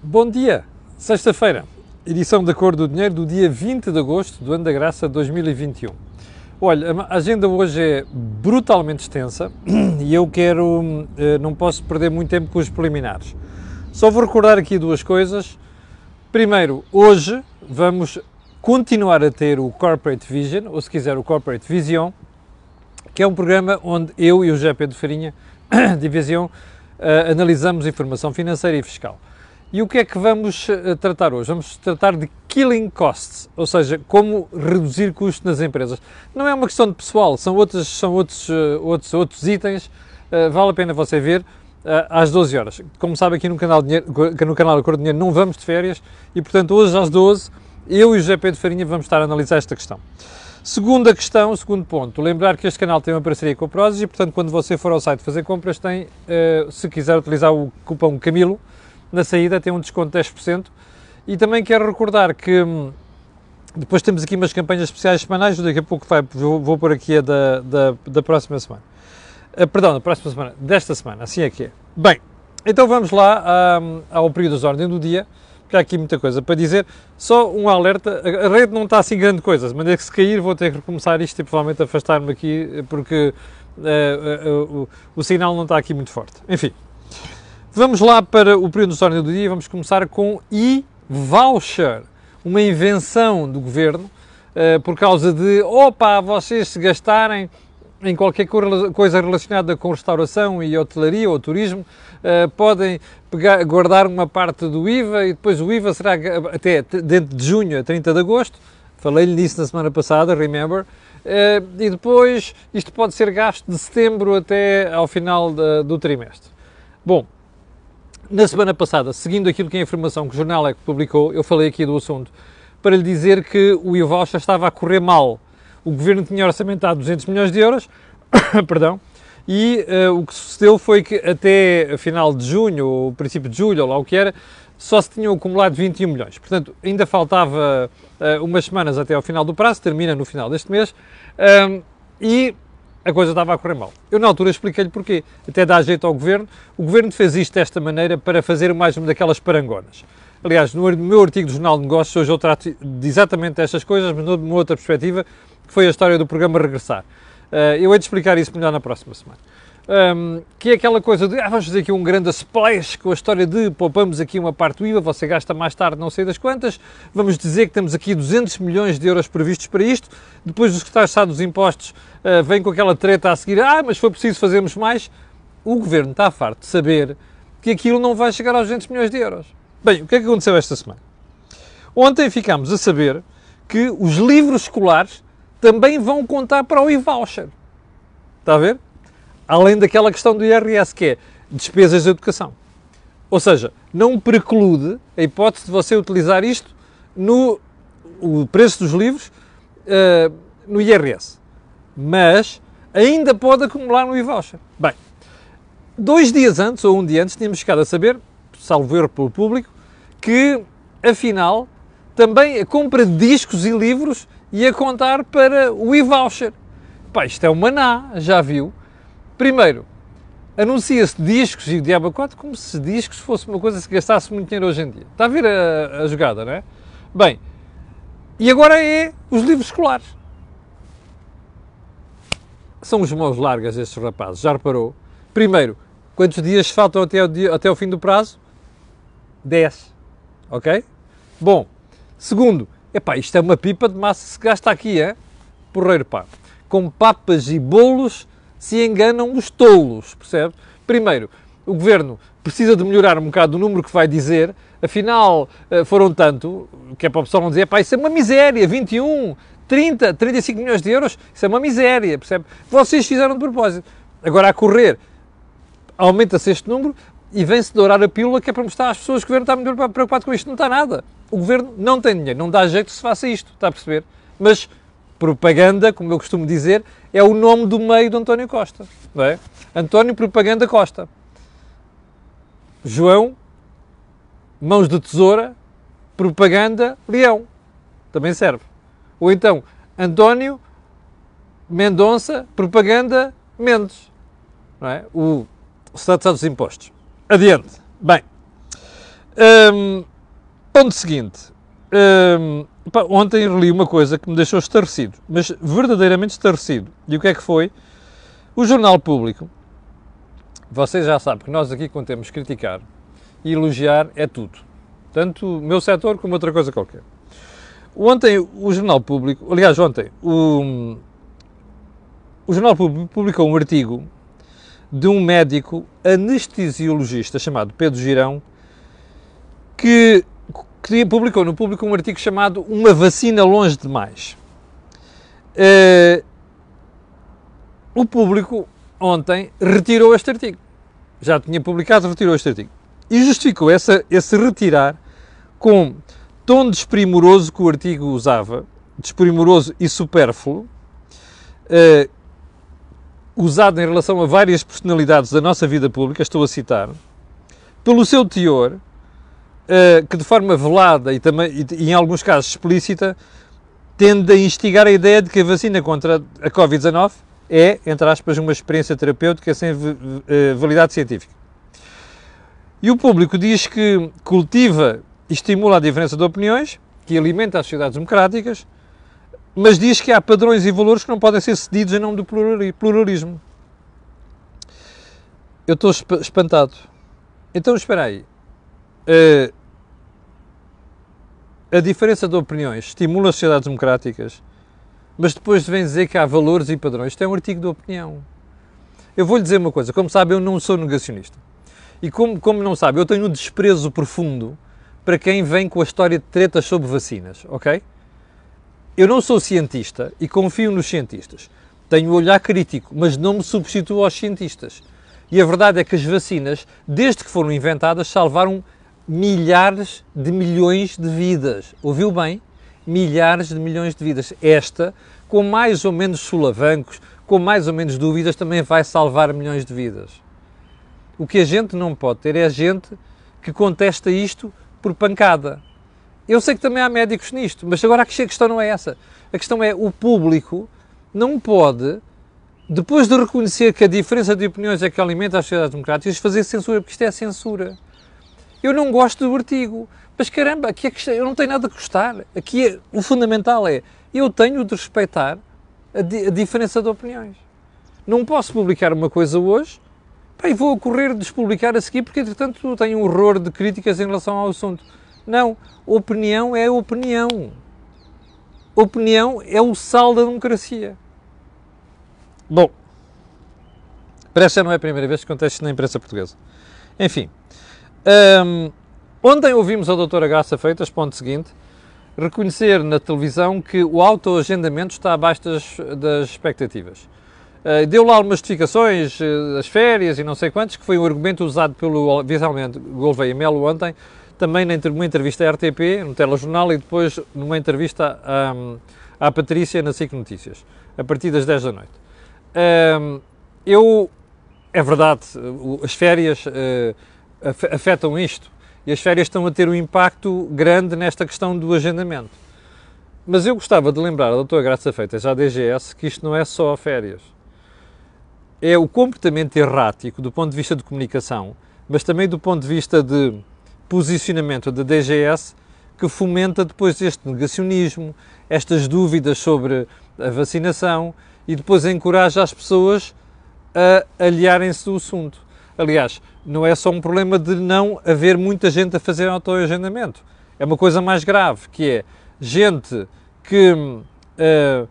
Bom dia, sexta-feira, edição da Cor do Dinheiro do dia 20 de agosto do ano da graça 2021. Olha, a agenda hoje é brutalmente extensa e eu quero, eh, não posso perder muito tempo com os preliminares. Só vou recordar aqui duas coisas. Primeiro, hoje vamos continuar a ter o Corporate Vision, ou se quiser o Corporate Vision, que é um programa onde eu e o José Pedro Farinha, de Vision, uh, analisamos informação financeira e fiscal. E o que é que vamos uh, tratar hoje? Vamos tratar de killing costs, ou seja, como reduzir custos nas empresas. Não é uma questão de pessoal, são outros, são outros, uh, outros, outros itens, vale a pena você ver às 12 horas. Como sabe, aqui no canal, Dinheiro, no canal Acordo Dinheiro não vamos de férias e, portanto, hoje às 12 eu e o José Pedro Farinha vamos estar a analisar esta questão. Segunda questão, segundo ponto, lembrar que este canal tem uma parceria com a Prozis e, portanto, quando você for ao site fazer compras, tem, se quiser utilizar o cupom Camilo, na saída tem um desconto de 10%. E também quero recordar que hum, depois temos aqui umas campanhas especiais semanais, daqui a pouco vai, vou, vou pôr aqui a da, da, da próxima semana. Uh, perdão, da próxima semana, desta semana, assim é que é. Bem, então vamos lá um, ao período de ordem do dia porque há aqui muita coisa para dizer. Só um alerta, a rede não está assim grande coisa, mas é que se cair vou ter que recomeçar isto e provavelmente afastar-me aqui porque uh, uh, uh, o, o sinal não está aqui muito forte. Enfim, vamos lá para o período história do dia, vamos começar com e-voucher, uma invenção do governo por causa de, opa, vocês se gastarem em qualquer coisa relacionada com restauração e hotelaria ou turismo, uh, podem pegar, guardar uma parte do IVA e depois o IVA será até dentro de junho a 30 de agosto. Falei-lhe disso na semana passada, remember? Uh, e depois isto pode ser gasto de setembro até ao final de, do trimestre. Bom, na semana passada, seguindo aquilo que é a informação que o jornal é publicou, eu falei aqui do assunto para lhe dizer que o IVA estava a correr mal o governo tinha orçamentado 200 milhões de euros, perdão, e uh, o que sucedeu foi que até final de junho, ou princípio de julho, ou lá o que era, só se tinham acumulado 21 milhões. Portanto, ainda faltava uh, umas semanas até ao final do prazo, termina no final deste mês, um, e a coisa estava a correr mal. Eu, na altura, expliquei-lhe porquê. Até dá jeito ao governo. O governo fez isto desta maneira para fazer mais uma daquelas parangonas. Aliás, no meu artigo do Jornal de Negócios, hoje eu trato de exatamente estas coisas, mas numa outra perspectiva, que foi a história do programa Regressar. Uh, eu hei de explicar isso melhor na próxima semana. Um, que é aquela coisa de, ah, vamos fazer aqui um grande splash com a história de poupamos aqui uma parte do IVA, você gasta mais tarde não sei das quantas, vamos dizer que temos aqui 200 milhões de euros previstos para isto, depois os que está dos impostos uh, vem com aquela treta a seguir, ah, mas foi preciso fazermos mais. O governo está farto de saber que aquilo não vai chegar aos 200 milhões de euros. Bem, o que é que aconteceu esta semana? Ontem ficámos a saber que os livros escolares também vão contar para o e-voucher. Está a ver? Além daquela questão do IRS, que é despesas de educação. Ou seja, não preclude a hipótese de você utilizar isto no o preço dos livros uh, no IRS. Mas ainda pode acumular no e-voucher. Bem, dois dias antes, ou um dia antes, tínhamos chegado a saber, salvo erro pelo público, que afinal também a compra de discos e livros e a contar para o e-voucher. Pá, isto é uma maná, já viu? Primeiro, anuncia-se discos e o diabo 4 como se discos fosse uma coisa que se gastasse muito dinheiro hoje em dia. Está a ver a, a jogada, não é? Bem, e agora é os livros escolares. São os mãos largas estes rapazes, já reparou? Primeiro, quantos dias faltam até o, dia, até o fim do prazo? 10. Ok? Bom, segundo, Epá, isto é uma pipa de massa se gasta aqui, é? Porreiro, pá. Com papas e bolos se enganam os tolos, percebe? Primeiro, o governo precisa de melhorar um bocado o número que vai dizer, afinal eh, foram tanto, que é para o pessoal não dizer, pá, isso é uma miséria, 21, 30, 35 milhões de euros, isso é uma miséria, percebe? Vocês fizeram de propósito. Agora, a correr, aumenta-se este número e vem-se dourar a pílula que é para mostrar às pessoas que o governo está muito preocupado com isto. Não está nada o governo não tem dinheiro, não dá jeito se faça isto, está a perceber? Mas propaganda, como eu costumo dizer, é o nome do meio de António Costa, não é? António Propaganda Costa. João, mãos de tesoura, propaganda, leão. Também serve. Ou então, António Mendonça, propaganda, Mendes. Não é? O Estado dos Impostos. Adiante. Bem, Um, ponto seguinte. Um, ontem li uma coisa que me deixou estarrecido, mas verdadeiramente estarrecido. E o que é que foi? O Jornal Público, vocês já sabem que nós aqui, quando temos criticar e elogiar, é tudo. Tanto o meu setor como outra coisa qualquer. Ontem o Jornal Público, aliás, ontem, o, o Jornal Público publicou um artigo de um médico anestesiologista chamado Pedro Girão, que, que publicou no público um artigo chamado Uma vacina longe demais. Uh, o público ontem retirou este artigo. Já tinha publicado, retirou este artigo. E justificou essa, esse retirar com tom desprimoroso que o artigo usava, desprimoroso e supérfluo, uh, usado em relação a várias personalidades da nossa vida pública, estou a citar, pelo seu teor, uh, que de forma velada e, também, e, em alguns casos explícita, tende a instigar a ideia de que a vacina contra a Covid-19 é, entre aspas, uma experiência terapêutica sem uh, validade científica. E o público diz que cultiva e estimula a diferença de opiniões, que alimenta as sociedades democráticas, mas diz que há padrões e valores que não podem ser cedidos em nome do pluralismo. Eu estou espantado. Então, espera aí. Uh, a diferença de opiniões estimula as sociedades democráticas, mas depois vem dizer que há valores e padrões. Isto é um artigo de opinião. Eu vou-lhe dizer uma coisa. Como sabe, eu não sou negacionista. E como, como não sabe, eu tenho um desprezo profundo para quem vem com a história de tretas sobre vacinas, ok? Eu não sou cientista e confio nos cientistas. Tenho um olhar crítico, mas não me substituo aos cientistas. E a verdade é que as vacinas, desde que foram inventadas, salvaram milhares de milhões de vidas. Ouviu bem? Milhares de milhões de vidas. Esta, com mais ou menos solavancos, com mais ou menos dúvidas, também vai salvar milhões de vidas. O que a gente não pode ter é a gente que contesta isto por pancada. Eu sei que também há médicos nisto, mas agora a questão não é essa. A questão é o público não pode, depois de reconhecer que a diferença de opiniões é que alimenta as sociedades democráticas, fazer censura, porque isto é censura. Eu não gosto do artigo, mas caramba, aqui é que eu não tenho nada a gostar. Aqui é, o fundamental é eu tenho de respeitar a, di, a diferença de opiniões. Não posso publicar uma coisa hoje e vou correr de despublicar a seguir porque, entretanto, tenho um horror de críticas em relação ao assunto. Não, opinião é opinião. Opinião é o sal da democracia. Bom, parece que não é a primeira vez que acontece na imprensa portuguesa. Enfim, um, ontem ouvimos a doutora Graça Feitas, ponto seguinte, reconhecer na televisão que o autoagendamento está abaixo das, das expectativas. Uh, deu lá algumas justificações uh, das férias e não sei quantos, que foi um argumento usado pelo visualmente Gouveia Melo ontem, também numa entrevista à RTP, no telejornal, e depois numa entrevista à, à Patrícia na SIC Notícias, a partir das 10 da noite. Um, eu, é verdade, as férias uh, afetam isto, e as férias estão a ter um impacto grande nesta questão do agendamento. Mas eu gostava de lembrar a doutora Graça Feitas, à DGS, que isto não é só férias. É o comportamento errático do ponto de vista de comunicação, mas também do ponto de vista de posicionamento da DGS que fomenta depois este negacionismo, estas dúvidas sobre a vacinação e depois encoraja as pessoas a aliarem-se do assunto. Aliás, não é só um problema de não haver muita gente a fazer autoagendamento. É uma coisa mais grave, que é gente que, uh,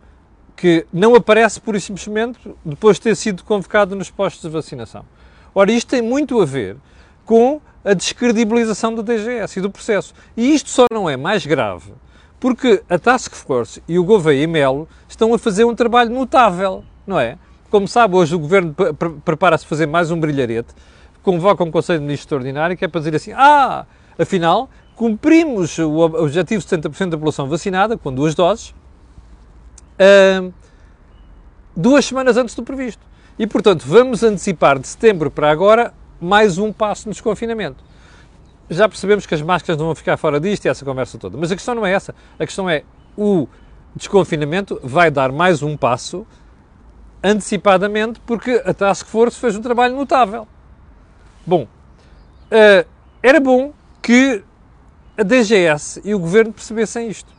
que não aparece por simplesmente depois de ter sido convocado nos postos de vacinação. Ora, isto tem muito a ver com a descredibilização do DGS e do processo. E isto só não é mais grave porque a Task Force e o Gouveia e Melo estão a fazer um trabalho notável, não é? Como sabe, hoje o Governo prepara-se a fazer mais um brilharete, convoca um Conselho de Ministros Extraordinário que é para dizer assim, ah, afinal, cumprimos o objetivo de 70% da população vacinada, com duas doses, uh, duas semanas antes do previsto. E, portanto, vamos antecipar de setembro para agora mais um passo no desconfinamento. Já percebemos que as máscaras não vão ficar fora disto e essa conversa toda. Mas a questão não é essa. A questão é o desconfinamento vai dar mais um passo antecipadamente porque a Task Force fez um trabalho notável. Bom, uh, era bom que a DGS e o governo percebessem isto.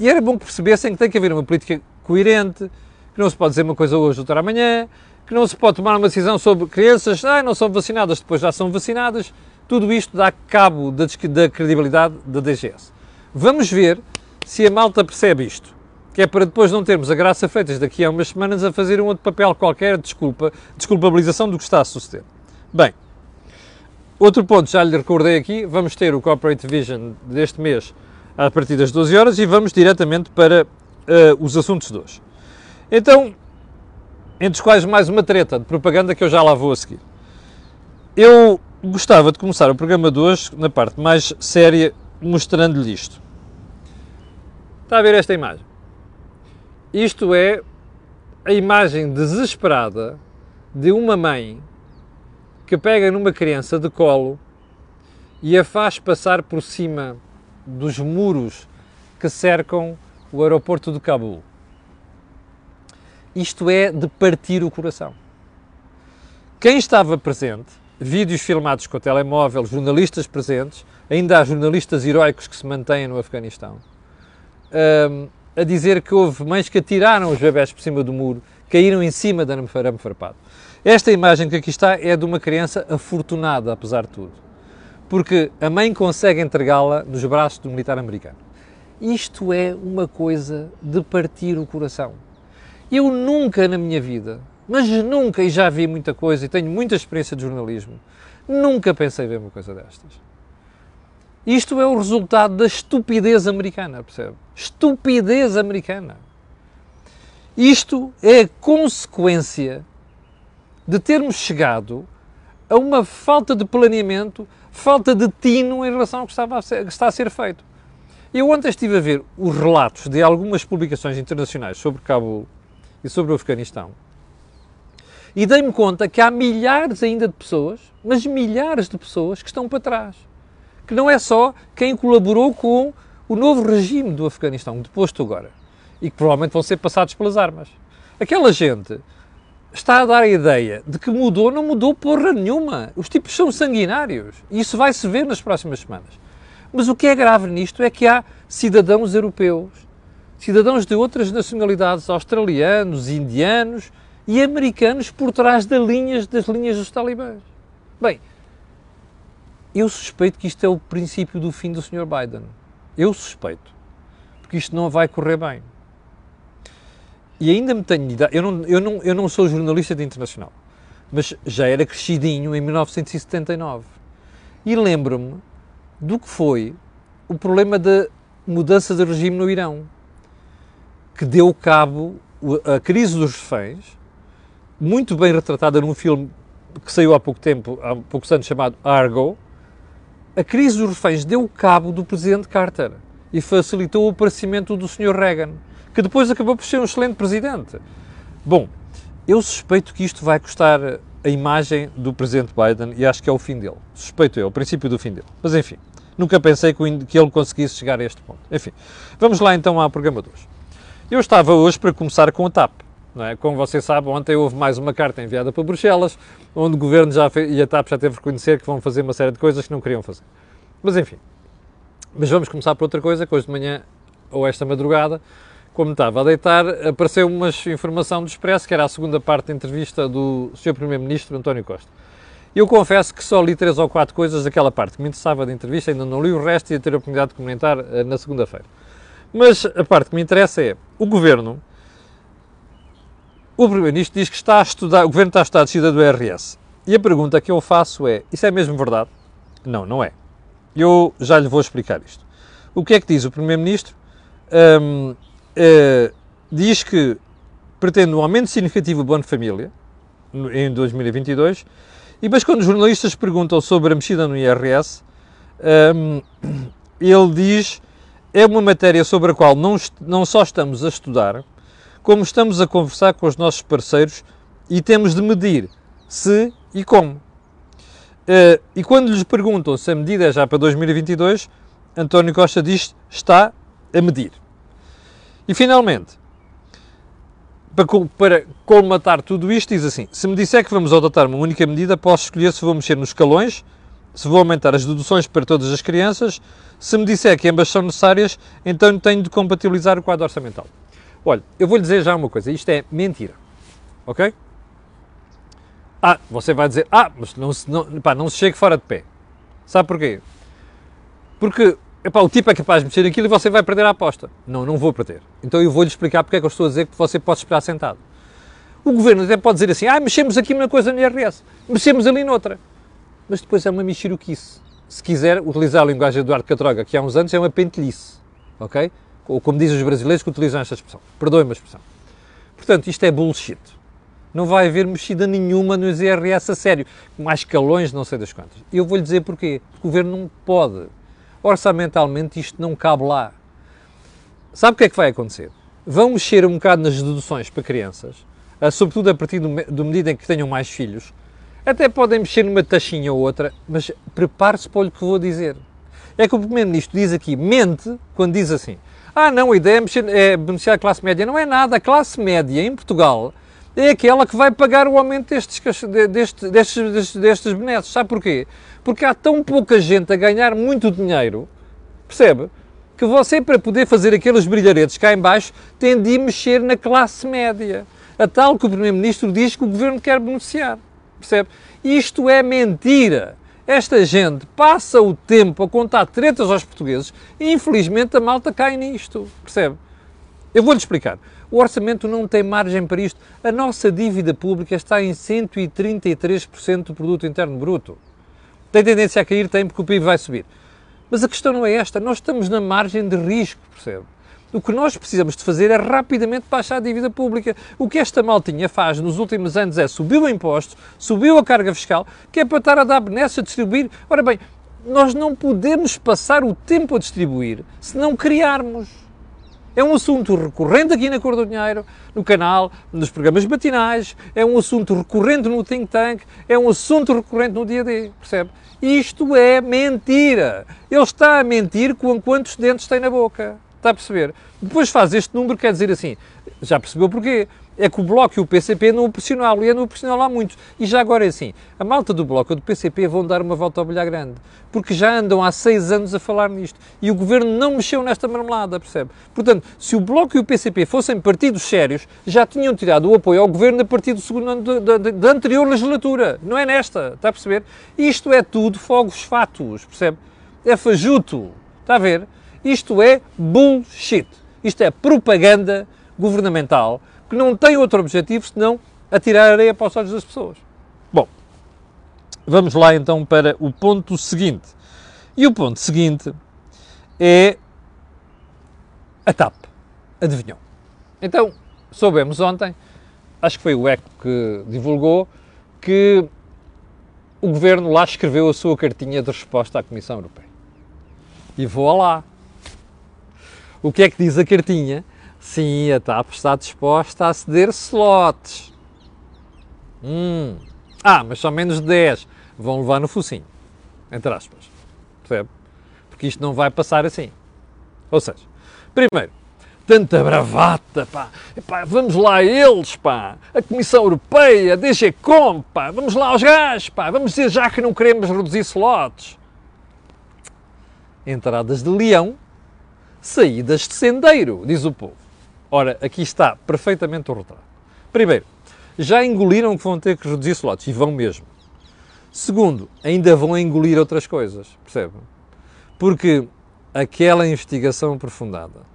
E era bom que percebessem que tem que haver uma política coerente, que não se pode dizer uma coisa hoje, outra amanhã, que não se pode tomar uma decisão sobre crianças, ah, não são vacinadas, depois já são vacinadas. Tudo isto dá cabo da, da credibilidade da DGS. Vamos ver se a malta percebe isto. Que é para depois não termos a graça feitas daqui a umas semanas a fazer um outro papel qualquer, desculpa, desculpabilização do que está a suceder. Bem, outro ponto, já lhe recordei aqui, vamos ter o Corporate Vision deste mês a partir das 12 horas e vamos diretamente para uh, os assuntos de hoje. Então, entre os quais mais uma treta de propaganda que eu já lá vou a seguir. Eu gostava de começar o programa de hoje na parte mais séria, mostrando-lhe isto. Está a ver esta imagem? Isto é a imagem desesperada de uma mãe que pega numa criança de colo e a faz passar por cima dos muros que cercam o aeroporto de Cabul. Isto é de partir o coração. Quem estava presente, vídeos filmados com o telemóvel, jornalistas presentes, ainda há jornalistas heróicos que se mantêm no Afeganistão, um, a dizer que houve mães que atiraram os bebés por cima do muro, caíram em cima da arame farpado. Esta imagem que aqui está é de uma criança afortunada, apesar de tudo, porque a mãe consegue entregá-la nos braços do militar americano. Isto é uma coisa de partir o coração. Eu nunca na minha vida, mas nunca, e já vi muita coisa e tenho muita experiência de jornalismo, nunca pensei ver uma coisa destas. Isto é o resultado da estupidez americana, percebe? Estupidez americana. Isto é a consequência de termos chegado a uma falta de planeamento, falta de tino em relação ao que, estava a ser, que está a ser feito. Eu ontem estive a ver os relatos de algumas publicações internacionais sobre Cabul e sobre o Afeganistão. E dei-me conta que há milhares ainda de pessoas, mas milhares de pessoas que estão para trás. Que não é só quem colaborou com o novo regime do Afeganistão, deposto agora, e que provavelmente vão ser passados pelas armas. Aquela gente está a dar a ideia de que mudou, não mudou porra nenhuma. Os tipos são sanguinários. E isso vai se ver nas próximas semanas. Mas o que é grave nisto é que há cidadãos europeus cidadãos de outras nacionalidades, australianos, indianos e americanos por trás das linhas, das linhas dos talibãs. Bem, eu suspeito que isto é o princípio do fim do Sr. Biden. Eu suspeito. Porque isto não vai correr bem. E ainda me tenho idade. Eu não, eu, não, eu não sou jornalista de internacional, mas já era crescidinho em 1979. E lembro-me do que foi o problema da mudança de regime no Irão que deu cabo a crise dos reféns, muito bem retratada num filme que saiu há pouco tempo, há poucos anos, chamado Argo. A crise dos reféns deu cabo do presidente Carter e facilitou o aparecimento do Sr. Reagan, que depois acabou por ser um excelente presidente. Bom, eu suspeito que isto vai custar a imagem do presidente Biden e acho que é o fim dele. Suspeito eu, o princípio do fim dele. Mas enfim, nunca pensei que ele conseguisse chegar a este ponto. Enfim, vamos lá então ao programa de hoje. Eu estava hoje para começar com a TAP. É? Como você sabe, ontem houve mais uma carta enviada para Bruxelas, onde o Governo já fez, e a TAP já teve que reconhecer que vão fazer uma série de coisas que não queriam fazer. Mas enfim. Mas vamos começar por outra coisa, que hoje de manhã, ou esta madrugada, como estava a deitar, apareceu uma informação do Expresso, que era a segunda parte da entrevista do Sr. Primeiro-Ministro António Costa. Eu confesso que só li três ou quatro coisas daquela parte que me interessava da entrevista, ainda não li o resto e ia ter a oportunidade de comentar eh, na segunda-feira. Mas a parte que me interessa é o governo. O Primeiro-Ministro diz que está a estudar, o governo está a estudar a descida do IRS. E a pergunta que eu faço é: isso é mesmo verdade? Não, não é. Eu já lhe vou explicar isto. O que é que diz o Primeiro-Ministro? Um, uh, diz que pretende um aumento significativo do Bono de Família em 2022, e mas quando os jornalistas perguntam sobre a mexida no IRS, um, ele diz é uma matéria sobre a qual não, não só estamos a estudar, como estamos a conversar com os nossos parceiros e temos de medir se e como. Uh, e quando lhes perguntam se a medida é já para 2022, António Costa diz está a medir. E finalmente, para, para colmatar tudo isto, diz assim: se me disser que vamos adotar uma única medida, posso escolher se vou mexer nos escalões, se vou aumentar as deduções para todas as crianças, se me disser que ambas são necessárias, então tenho de compatibilizar o quadro orçamental. Olha, eu vou lhe dizer já uma coisa, isto é mentira, ok? Ah, você vai dizer, ah, mas não, não, pá, não se chegue fora de pé. Sabe porquê? Porque epá, o tipo é capaz de mexer naquilo e você vai perder a aposta. Não, não vou perder. Então eu vou-lhe explicar porque é que eu estou a dizer que você pode esperar sentado. O governo até pode dizer assim, ah, mexemos aqui numa coisa no IRS, mexemos ali noutra. Mas depois é uma mexiruquice. Se quiser utilizar a linguagem do Eduardo Catroga, que há uns anos é uma pentelhice, ok? Ou como dizem os brasileiros que utilizam esta expressão. Perdoe-me a expressão. Portanto, isto é bullshit. Não vai haver mexida nenhuma nos IRS a sério. Mais calões, não sei das quantas. Eu vou-lhe dizer porquê. O governo não pode. Orçamentalmente isto não cabe lá. Sabe o que é que vai acontecer? Vão mexer um bocado nas deduções para crianças, sobretudo a partir do, do medida em que tenham mais filhos, até podem mexer numa taxinha ou outra, mas prepare-se para o que vou dizer. É que o Primeiro-Ministro diz aqui, mente, quando diz assim, ah não, a ideia é, mexer, é beneficiar a classe média. Não é nada, a classe média em Portugal é aquela que vai pagar o aumento destes, destes, destes, destes, benesses. Sabe porquê? Porque há tão pouca gente a ganhar muito dinheiro, percebe? Que você, para poder fazer aqueles brilharetes cá em baixo, tem de mexer na classe média. A tal que o Primeiro-Ministro diz que o Governo quer beneficiar. Percebe? Isto é mentira. Esta gente passa o tempo a contar tretas aos portugueses e infelizmente a malta cai nisto. Percebe? Eu vou-lhe explicar. O orçamento não tem margem para isto. A nossa dívida pública está em 133% do produto interno bruto. Tem tendência a cair? Tem, porque o PIB vai subir. Mas a questão não é esta. Nós estamos na margem de risco, percebe? O que nós precisamos de fazer é rapidamente baixar a dívida pública. O que esta maltinha faz nos últimos anos é subir o imposto, subiu a carga fiscal, que é para estar a dar benesses a distribuir. Ora bem, nós não podemos passar o tempo a distribuir se não criarmos. É um assunto recorrente aqui na Cor do Dinheiro, no canal, nos programas matinais, é um assunto recorrente no Think Tank, é um assunto recorrente no dia a dia, percebe? Isto é mentira. Ele está a mentir com quantos dentes tem na boca. Está a perceber? Depois faz este número, quer dizer assim, já percebeu porquê? É que o Bloco e o PCP não o pressionaram, e não o pressionaram há muitos. E já agora é assim, a malta do Bloco e do PCP vão dar uma volta ao bilhar grande, porque já andam há seis anos a falar nisto, e o Governo não mexeu nesta marmelada, percebe? Portanto, se o Bloco e o PCP fossem partidos sérios, já tinham tirado o apoio ao Governo a partir do segundo ano da anterior legislatura, não é nesta, está a perceber? Isto é tudo fogos fatos, percebe? É fajuto, está a ver? Isto é bullshit. Isto é propaganda governamental que não tem outro objetivo senão atirar areia para os olhos das pessoas. Bom, vamos lá então para o ponto seguinte. E o ponto seguinte é a TAP. Adivinhou? Então, soubemos ontem, acho que foi o ECO que divulgou, que o governo lá escreveu a sua cartinha de resposta à Comissão Europeia. E vou lá. O que é que diz a cartinha? Sim, a TAP está disposta a ceder slots. Hum. Ah, mas só menos de 10 vão levar no focinho. Entre aspas. Percebe? Porque isto não vai passar assim. Ou seja, primeiro, tanta bravata, pá. Vamos lá eles, pá. A Comissão Europeia, a DGCOM, pá. Vamos lá aos gajos, pá. Vamos dizer já que não queremos reduzir slots. Entradas de leão saídas de sendeiro, diz o povo. Ora, aqui está perfeitamente o retrato. Primeiro, já engoliram que vão ter que reduzir slots, e vão mesmo. Segundo, ainda vão engolir outras coisas, percebe? Porque aquela investigação aprofundada,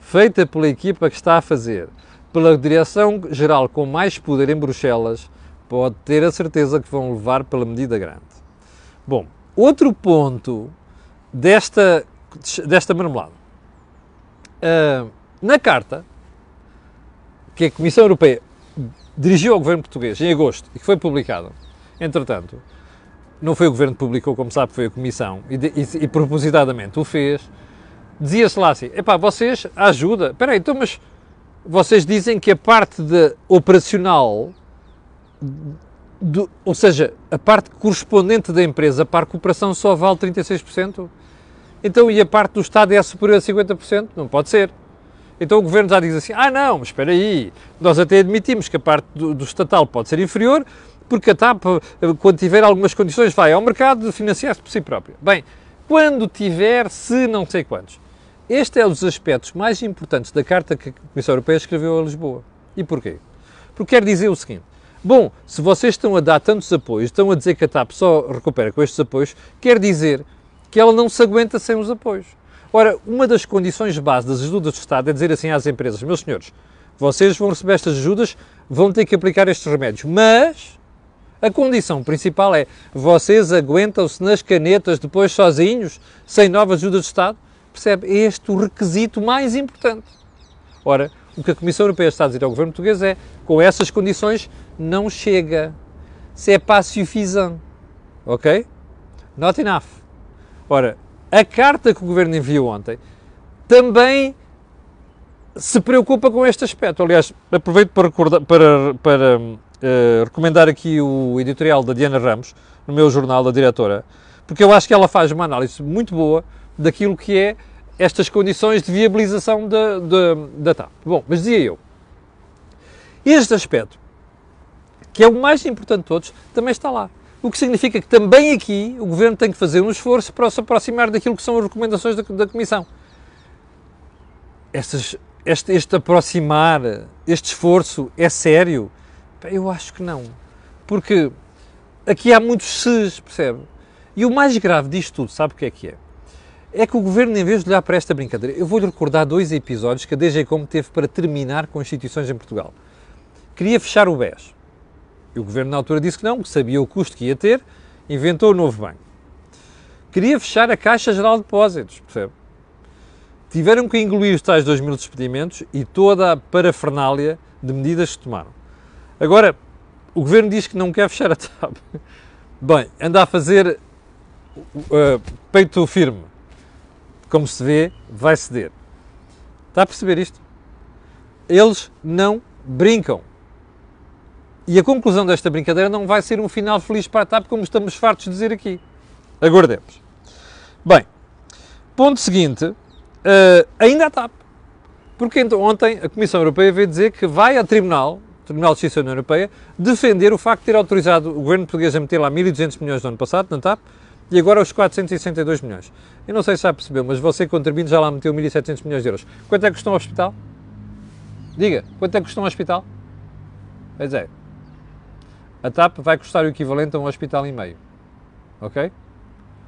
feita pela equipa que está a fazer, pela Direção-Geral com mais poder em Bruxelas, pode ter a certeza que vão levar pela medida grande. Bom, outro ponto desta, desta marmelada uh, na carta que a Comissão Europeia dirigiu ao governo português em agosto e que foi publicada, entretanto, não foi o governo que publicou, como sabe, foi a Comissão, e, e, e propositadamente o fez, dizia-se lá assim, epá, vocês, ajuda, espera aí, então, mas vocês dizem que a parte de operacional, do, ou seja, a parte correspondente da empresa para a cooperação só vale 36%? Então, e a parte do Estado é superior a 50%? Não pode ser. Então o Governo já diz assim, ah não, mas espera aí, nós até admitimos que a parte do, do estatal pode ser inferior, porque a TAP, quando tiver algumas condições, vai ao mercado financiar-se por si própria. Bem, quando tiver, se não sei quantos. Este é um dos aspectos mais importantes da carta que a Comissão Europeia escreveu a Lisboa. E porquê? Porque quer dizer o seguinte: bom, se vocês estão a dar tantos apoios, estão a dizer que a TAP só recupera com estes apoios, quer dizer que ela não se aguenta sem os apoios. Ora, uma das condições base das ajudas do Estado é dizer assim às empresas: meus senhores, vocês vão receber estas ajudas, vão ter que aplicar estes remédios, mas a condição principal é vocês aguentam-se nas canetas depois sozinhos, sem novas ajudas do Estado? Percebe? É este o requisito mais importante. Ora, o que a Comissão Europeia está a dizer ao governo português é com essas condições não chega. Se é pas suffisant. Ok? Not enough. Ora, a carta que o Governo enviou ontem também se preocupa com este aspecto. Aliás, aproveito para, recordar, para, para uh, recomendar aqui o editorial da Diana Ramos, no meu jornal, da diretora, porque eu acho que ela faz uma análise muito boa daquilo que é estas condições de viabilização da, da, da TAP. Bom, mas dizia eu, este aspecto, que é o mais importante de todos, também está lá. O que significa que também aqui o Governo tem que fazer um esforço para se aproximar daquilo que são as recomendações da, da Comissão. Estas, este, este aproximar, este esforço é sério? Eu acho que não. Porque aqui há muitos ses, percebe? E o mais grave disto tudo, sabe o que é que é? É que o Governo, em vez de olhar para esta brincadeira, eu vou-lhe recordar dois episódios que a DGCOM teve para terminar com instituições em Portugal. Queria fechar o BES e o governo na altura disse que não, que sabia o custo que ia ter, inventou o novo banco. Queria fechar a Caixa Geral de Depósitos, percebe? Tiveram que engolir os tais 2 mil despedimentos e toda a parafernália de medidas que tomaram. Agora, o governo diz que não quer fechar a TAP. Bem, anda a fazer uh, peito firme. Como se vê, vai ceder. Está a perceber isto? Eles não brincam. E a conclusão desta brincadeira não vai ser um final feliz para a TAP, como estamos fartos de dizer aqui. Aguardemos. Bem, ponto seguinte, uh, ainda a TAP. Porque então, ontem a Comissão Europeia veio dizer que vai ao Tribunal, Tribunal de Justiça da União Europeia, defender o facto de ter autorizado o governo português a meter lá 1.200 milhões no ano passado, na TAP, e agora os 462 milhões. Eu não sei se já percebeu, mas você, contribuinte, já lá meteu 1.700 milhões de euros. Quanto é que custou um hospital? Diga, quanto é que custou um hospital? Pois é, a TAP vai custar o equivalente a um hospital e meio. Ok?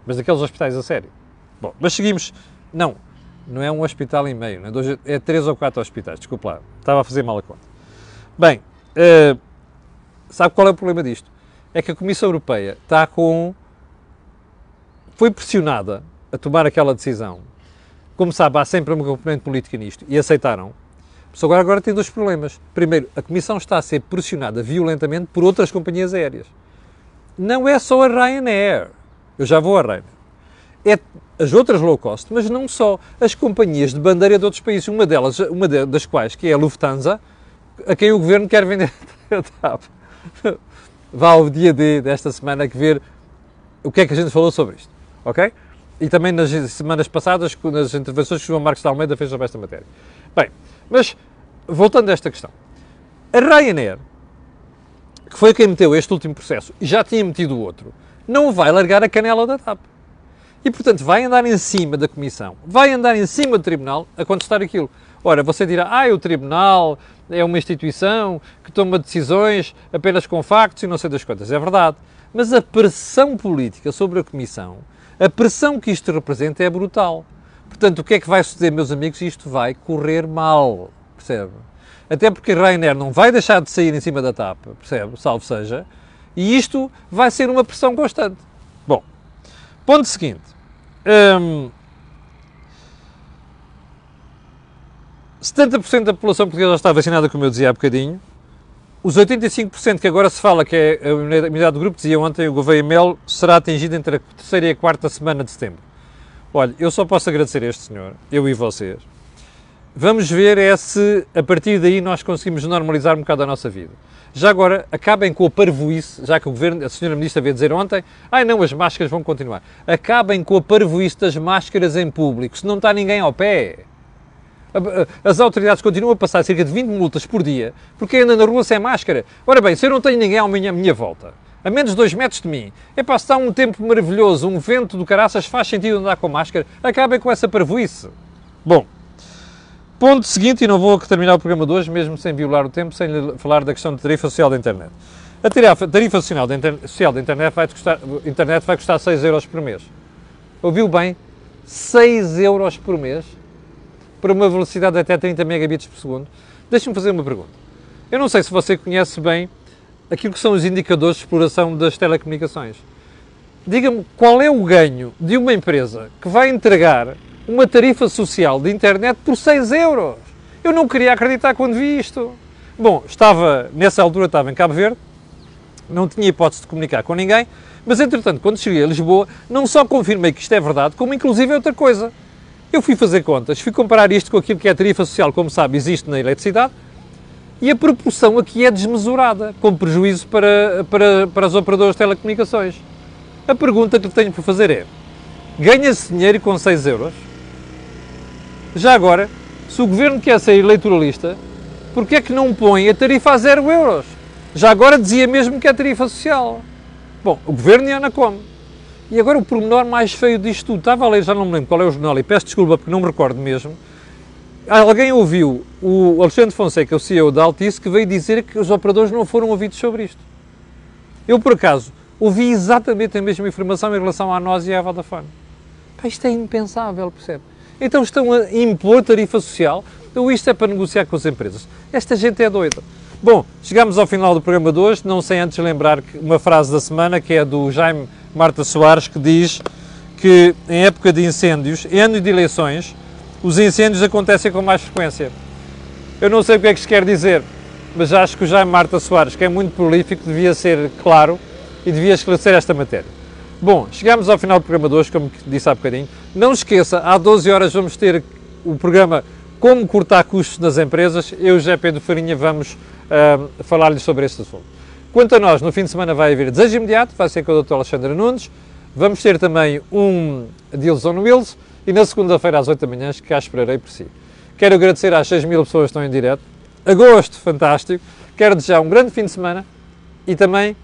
Mas daqueles hospitais a sério. Bom, mas seguimos. Não, não é um hospital e meio, é, dois, é três ou quatro hospitais, desculpa lá, estava a fazer mal a conta. Bem, uh, sabe qual é o problema disto? É que a Comissão Europeia está com. foi pressionada a tomar aquela decisão. Como sabe, há sempre uma componente política nisto e aceitaram só agora, agora tem dois problemas. Primeiro, a Comissão está a ser pressionada violentamente por outras companhias aéreas. Não é só a Ryanair. Eu já vou a Ryanair. É as outras low cost, mas não só. As companhias de bandeira de outros países, uma delas, uma das quais, que é a Lufthansa, a quem o governo quer vender a TAP. Vá ao dia D desta semana que ver o que é que a gente falou sobre isto, ok? E também nas semanas passadas, nas intervenções que o João Marcos de Almeida fez sobre esta matéria. Bem, mas, voltando a esta questão, a Ryanair, que foi quem meteu este último processo e já tinha metido o outro, não vai largar a canela da TAP. E, portanto, vai andar em cima da Comissão, vai andar em cima do Tribunal a contestar aquilo. Ora, você dirá, ah, o Tribunal é uma instituição que toma decisões apenas com factos e não sei das quantas. É verdade. Mas a pressão política sobre a Comissão, a pressão que isto representa é brutal. Portanto, o que é que vai suceder, meus amigos? Isto vai correr mal, percebe? Até porque Ryanair não vai deixar de sair em cima da TAP, percebe? Salvo seja. E isto vai ser uma pressão constante. Bom, ponto seguinte. Hum, 70% da população portuguesa está vacinada, como eu dizia há bocadinho. Os 85% que agora se fala que é a imunidade do grupo, dizia ontem o Gouveia Mel, será atingida entre a terceira e a quarta semana de setembro. Olha, eu só posso agradecer a este senhor, eu e vocês. Vamos ver é se a partir daí nós conseguimos normalizar um bocado a nossa vida. Já agora, acabem com a parvoíce, já que o governo, a senhora ministra veio dizer ontem, ai não, as máscaras vão continuar. Acabem com a parvoíce das máscaras em público, se não está ninguém ao pé. As autoridades continuam a passar cerca de 20 multas por dia porque anda na rua sem máscara. Ora bem, se eu não tenho ninguém à minha, à minha volta, a menos de 2 metros de mim, é para estar um tempo maravilhoso, um vento do caraças, faz sentido andar com máscara, acabem com essa parvoíce. Bom, ponto seguinte, e não vou terminar o programa de hoje, mesmo sem violar o tempo, sem falar da questão da tarifa social da internet. A tarifa, tarifa social, da internet, internet vai, custar, internet vai custar 6 euros por mês. Ouviu bem? 6 euros por mês para uma velocidade de até 30 megabits por segundo. Deixa-me fazer uma pergunta. Eu não sei se você conhece bem aquilo que são os indicadores de exploração das telecomunicações. Diga-me qual é o ganho de uma empresa que vai entregar uma tarifa social de internet por 6 euros. Eu não queria acreditar quando vi isto. Bom, estava, nessa altura estava em Cabo Verde, não tinha hipótese de comunicar com ninguém, mas entretanto, quando cheguei a Lisboa, não só confirmei que isto é verdade, como inclusive é outra coisa. Eu fui fazer contas, fui comparar isto com aquilo que é a tarifa social, como sabe, existe na eletricidade, e a proporção aqui é desmesurada, com prejuízo para, para, para os operadores de telecomunicações. A pergunta que tenho para fazer é: ganha-se dinheiro com 6 euros? Já agora, se o governo quer ser eleitoralista, porquê é que não põe a tarifa a 0 euros? Já agora dizia mesmo que é tarifa social. Bom, o governo e a Anacom. E agora o pormenor mais feio disto tudo. Estava a ler, já não me lembro qual é o jornal, e peço desculpa porque não me recordo mesmo. Alguém ouviu o Alexandre Fonseca, o CEO da Altice, que veio dizer que os operadores não foram ouvidos sobre isto. Eu, por acaso, ouvi exatamente a mesma informação em relação à nós e à Vodafone. Pá, isto é impensável, percebe? Então estão a impor tarifa social, ou isto é para negociar com as empresas? Esta gente é doida. Bom, chegamos ao final do programa de hoje, não sem antes lembrar uma frase da semana que é do Jaime Marta Soares, que diz que em época de incêndios, em ano de eleições, os incêndios acontecem com mais frequência. Eu não sei o que é que isto quer dizer, mas acho que o Jaime Marta Soares, que é muito prolífico, devia ser claro e devia esclarecer esta matéria. Bom, chegamos ao final do programa de hoje, como disse há bocadinho. Não esqueça, às 12 horas vamos ter o programa Como Cortar Custos nas Empresas. Eu e o José Pedro Farinha vamos uh, falar-lhe sobre este assunto. Quanto a nós, no fim de semana vai haver Desejo Imediato, vai ser com o Dr. Alexandre Nunes. Vamos ter também um Deals on Wheels e na segunda-feira às 8 da manhã cá esperarei por si. Quero agradecer às 6 mil pessoas que estão em direto. Agosto, fantástico. Quero desejar um grande fim de semana e também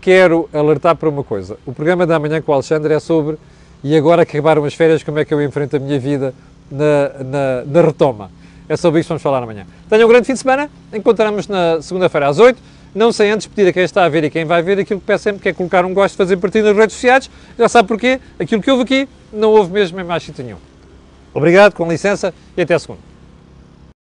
quero alertar para uma coisa. O programa da manhã com o Alexandre é sobre e agora que acabaram as férias, como é que eu enfrento a minha vida na, na, na retoma. É sobre isso que vamos falar amanhã. Tenham um grande fim de semana. Encontramos na segunda-feira às 8. Não sei antes pedir a quem está a ver e quem vai ver aquilo que peço sempre, que é colocar um gosto fazer partida nas redes sociais. Já sabe porquê? Aquilo que houve aqui não houve mesmo em mais sítio nenhum. Obrigado, com licença e até a segunda.